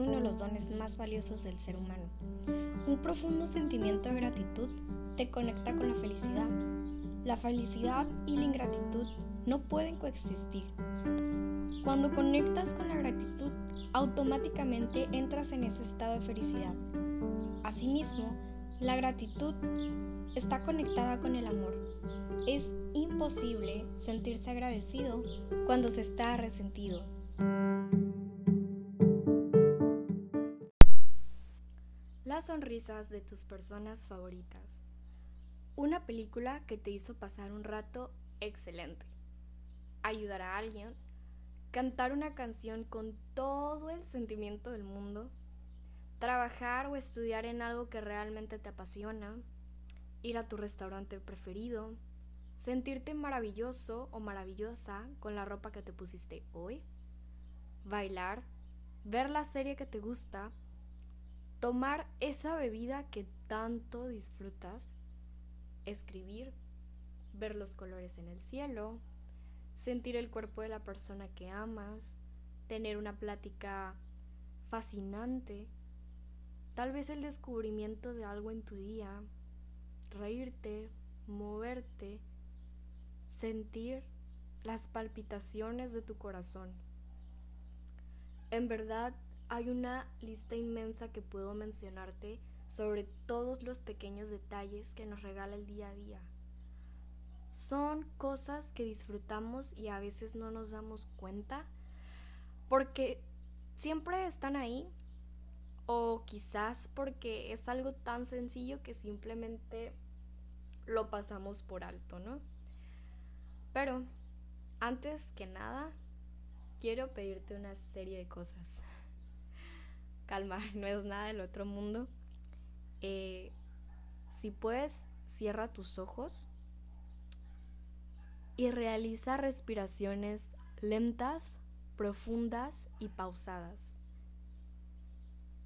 uno de los dones más valiosos del ser humano. Un profundo sentimiento de gratitud te conecta con la felicidad. La felicidad y la ingratitud no pueden coexistir. Cuando conectas con la gratitud, automáticamente entras en ese estado de felicidad. Asimismo, la gratitud está conectada con el amor. Es imposible sentirse agradecido cuando se está resentido. Sonrisas de tus personas favoritas. Una película que te hizo pasar un rato excelente. Ayudar a alguien. Cantar una canción con todo el sentimiento del mundo. Trabajar o estudiar en algo que realmente te apasiona. Ir a tu restaurante preferido sentirte maravilloso o maravillosa con la ropa que te pusiste hoy, bailar, ver la serie que te gusta, tomar esa bebida que tanto disfrutas, escribir, ver los colores en el cielo, sentir el cuerpo de la persona que amas, tener una plática fascinante, tal vez el descubrimiento de algo en tu día, reírte, moverte, sentir las palpitaciones de tu corazón. En verdad, hay una lista inmensa que puedo mencionarte sobre todos los pequeños detalles que nos regala el día a día. Son cosas que disfrutamos y a veces no nos damos cuenta porque siempre están ahí o quizás porque es algo tan sencillo que simplemente lo pasamos por alto, ¿no? Pero, antes que nada, quiero pedirte una serie de cosas. Calma, no es nada del otro mundo. Eh, si puedes, cierra tus ojos y realiza respiraciones lentas, profundas y pausadas.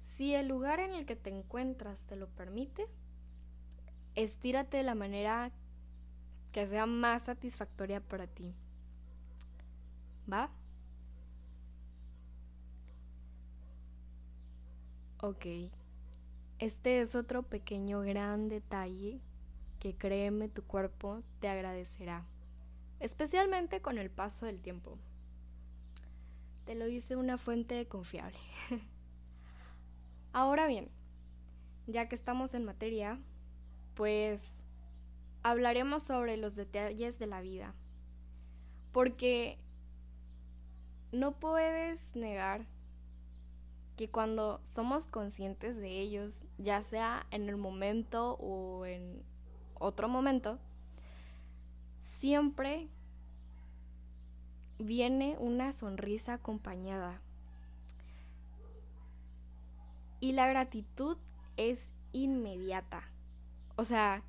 Si el lugar en el que te encuentras te lo permite, estírate de la manera que sea más satisfactoria para ti. ¿Va? Ok. Este es otro pequeño gran detalle que créeme tu cuerpo te agradecerá, especialmente con el paso del tiempo. Te lo dice una fuente confiable. Ahora bien, ya que estamos en materia, pues hablaremos sobre los detalles de la vida. Porque no puedes negar que cuando somos conscientes de ellos, ya sea en el momento o en otro momento, siempre viene una sonrisa acompañada. Y la gratitud es inmediata. O sea,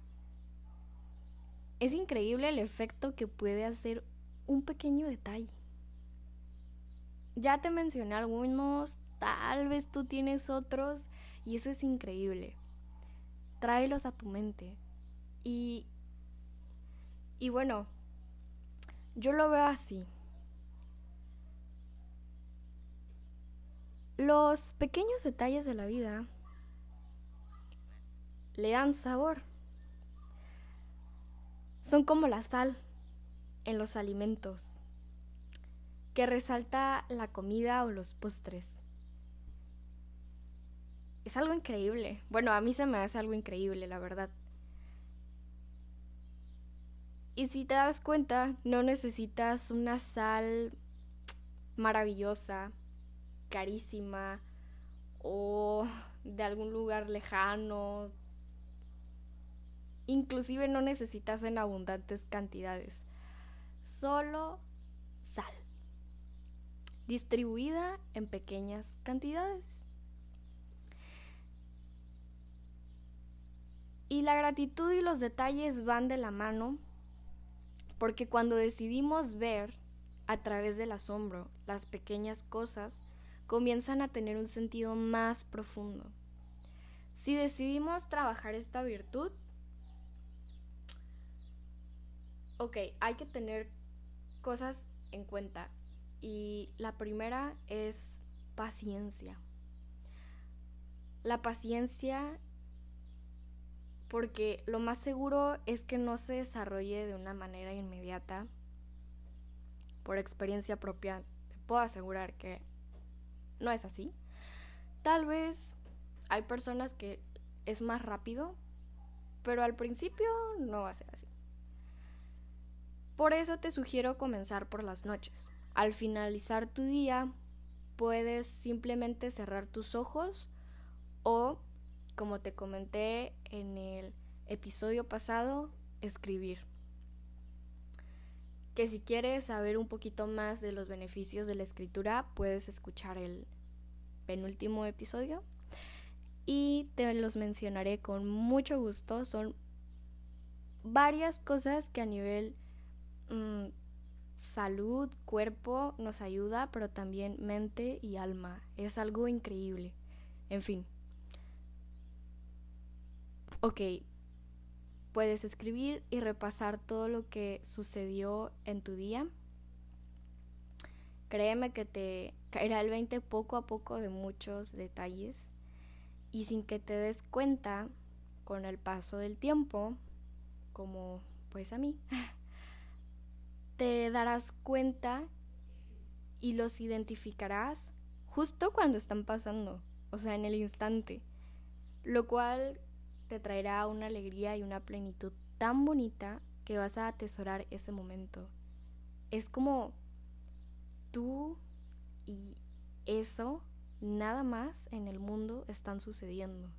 es increíble el efecto que puede hacer un pequeño detalle. Ya te mencioné algunos, tal vez tú tienes otros y eso es increíble. Tráelos a tu mente. Y y bueno, yo lo veo así. Los pequeños detalles de la vida le dan sabor son como la sal en los alimentos, que resalta la comida o los postres. Es algo increíble. Bueno, a mí se me hace algo increíble, la verdad. Y si te das cuenta, no necesitas una sal maravillosa, carísima o de algún lugar lejano, Inclusive no necesitas en abundantes cantidades. Solo sal. Distribuida en pequeñas cantidades. Y la gratitud y los detalles van de la mano porque cuando decidimos ver a través del asombro las pequeñas cosas, comienzan a tener un sentido más profundo. Si decidimos trabajar esta virtud, ok, hay que tener cosas en cuenta. Y la primera es paciencia. la paciencia porque lo más seguro es que no se desarrolle de una manera inmediata. Por experiencia propia, te puedo asegurar que no es así. Tal vez hay personas que es más rápido, pero al principio no va a ser así. Por eso te sugiero comenzar por las noches. Al finalizar tu día, puedes simplemente cerrar tus ojos o como te comenté en el episodio pasado, escribir. Que si quieres saber un poquito más de los beneficios de la escritura, puedes escuchar el penúltimo episodio. Y te los mencionaré con mucho gusto. Son varias cosas que a nivel mm, salud, cuerpo nos ayuda, pero también mente y alma. Es algo increíble. En fin, ok, puedes escribir y repasar todo lo que sucedió en tu día. Créeme que te caerá el 20 poco a poco de muchos detalles y sin que te des cuenta con el paso del tiempo, como pues a mí, te darás cuenta y los identificarás justo cuando están pasando, o sea, en el instante, lo cual te traerá una alegría y una plenitud tan bonita que vas a atesorar ese momento. Es como tú y eso nada más en el mundo están sucediendo.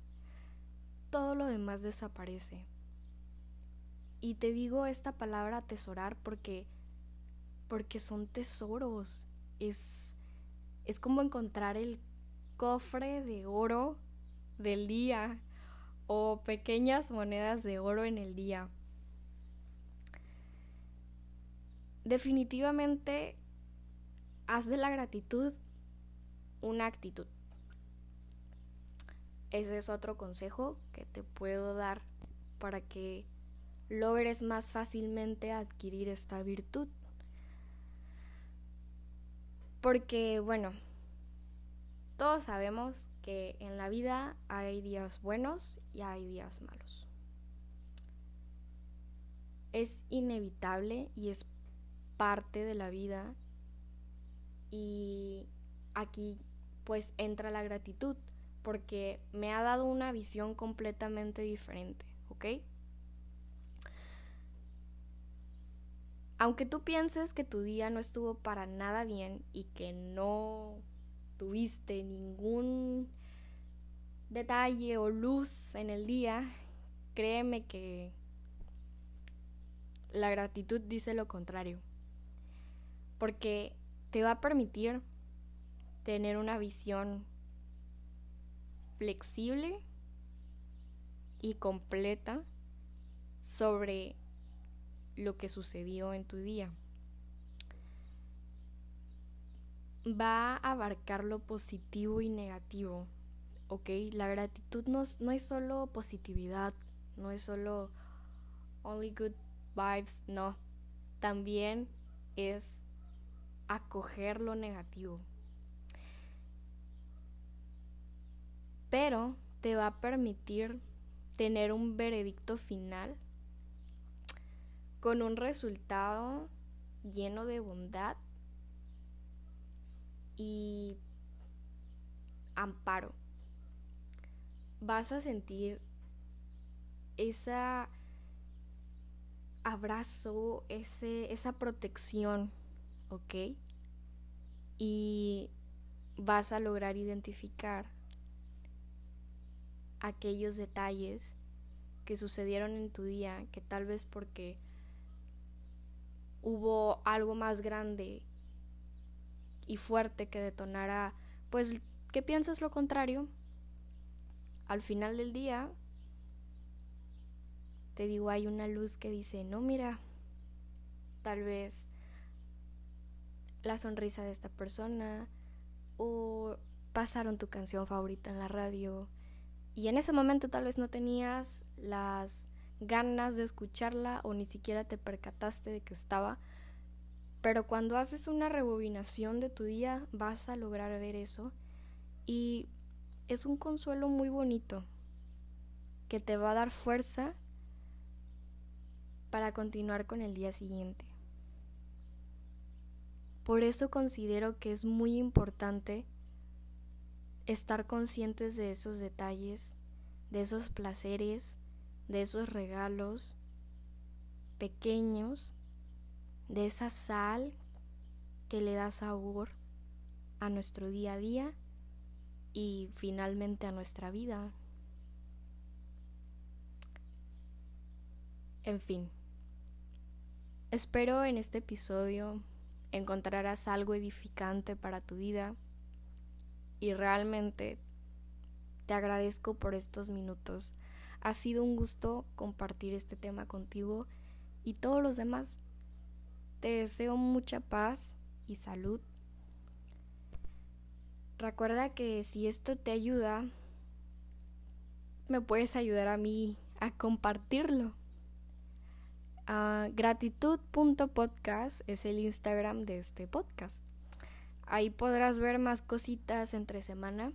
Todo lo demás desaparece. Y te digo esta palabra atesorar porque porque son tesoros. Es es como encontrar el cofre de oro del día o pequeñas monedas de oro en el día. Definitivamente, haz de la gratitud una actitud. Ese es otro consejo que te puedo dar para que logres más fácilmente adquirir esta virtud. Porque, bueno, todos sabemos que en la vida hay días buenos y hay días malos. Es inevitable y es parte de la vida y aquí pues entra la gratitud porque me ha dado una visión completamente diferente, ¿ok? Aunque tú pienses que tu día no estuvo para nada bien y que no detalle o luz en el día, créeme que la gratitud dice lo contrario. Porque te va a permitir tener una visión flexible y completa sobre lo que sucedió en tu día. Va a abarcar lo positivo y negativo ¿ok? La gratitud no, no es solo positividad, no es solo only good vibes, no. También es acoger lo negativo. Pero te va a permitir tener un veredicto final con un resultado lleno de bondad y amparo vas a sentir esa abrazo, ese, esa protección, ¿ok? Y vas a lograr identificar aquellos detalles que sucedieron en tu día, que tal vez porque hubo algo más grande y fuerte que detonara, pues que piensas lo contrario, al final del día, te digo, hay una luz que dice, no, mira, tal vez la sonrisa de esta persona o pasaron tu canción favorita en la radio y en ese momento tal vez no tenías las ganas de escucharla o ni siquiera te percataste de que estaba, pero cuando haces una rebobinación de tu día vas a lograr ver eso y es un consuelo muy bonito que te va a dar fuerza para continuar con el día siguiente. Por eso considero que es muy importante estar conscientes de esos detalles, de esos placeres, de esos regalos pequeños, de esa sal que le da sabor a nuestro día a día y finalmente a nuestra vida. En fin, espero en este episodio encontrarás algo edificante para tu vida y realmente te agradezco por estos minutos. Ha sido un gusto compartir este tema contigo y todos los demás. Te deseo mucha paz y salud. Recuerda que si esto te ayuda, me puedes ayudar a mí a compartirlo. Uh, gratitud.podcast es el Instagram de este podcast. Ahí podrás ver más cositas entre semana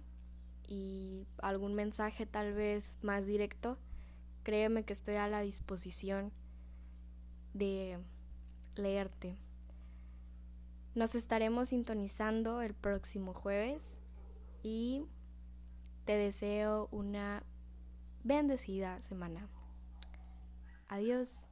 y algún mensaje tal vez más directo. Créeme que estoy a la disposición de leerte. Nos estaremos sintonizando el próximo jueves y te deseo una bendecida semana. Adiós.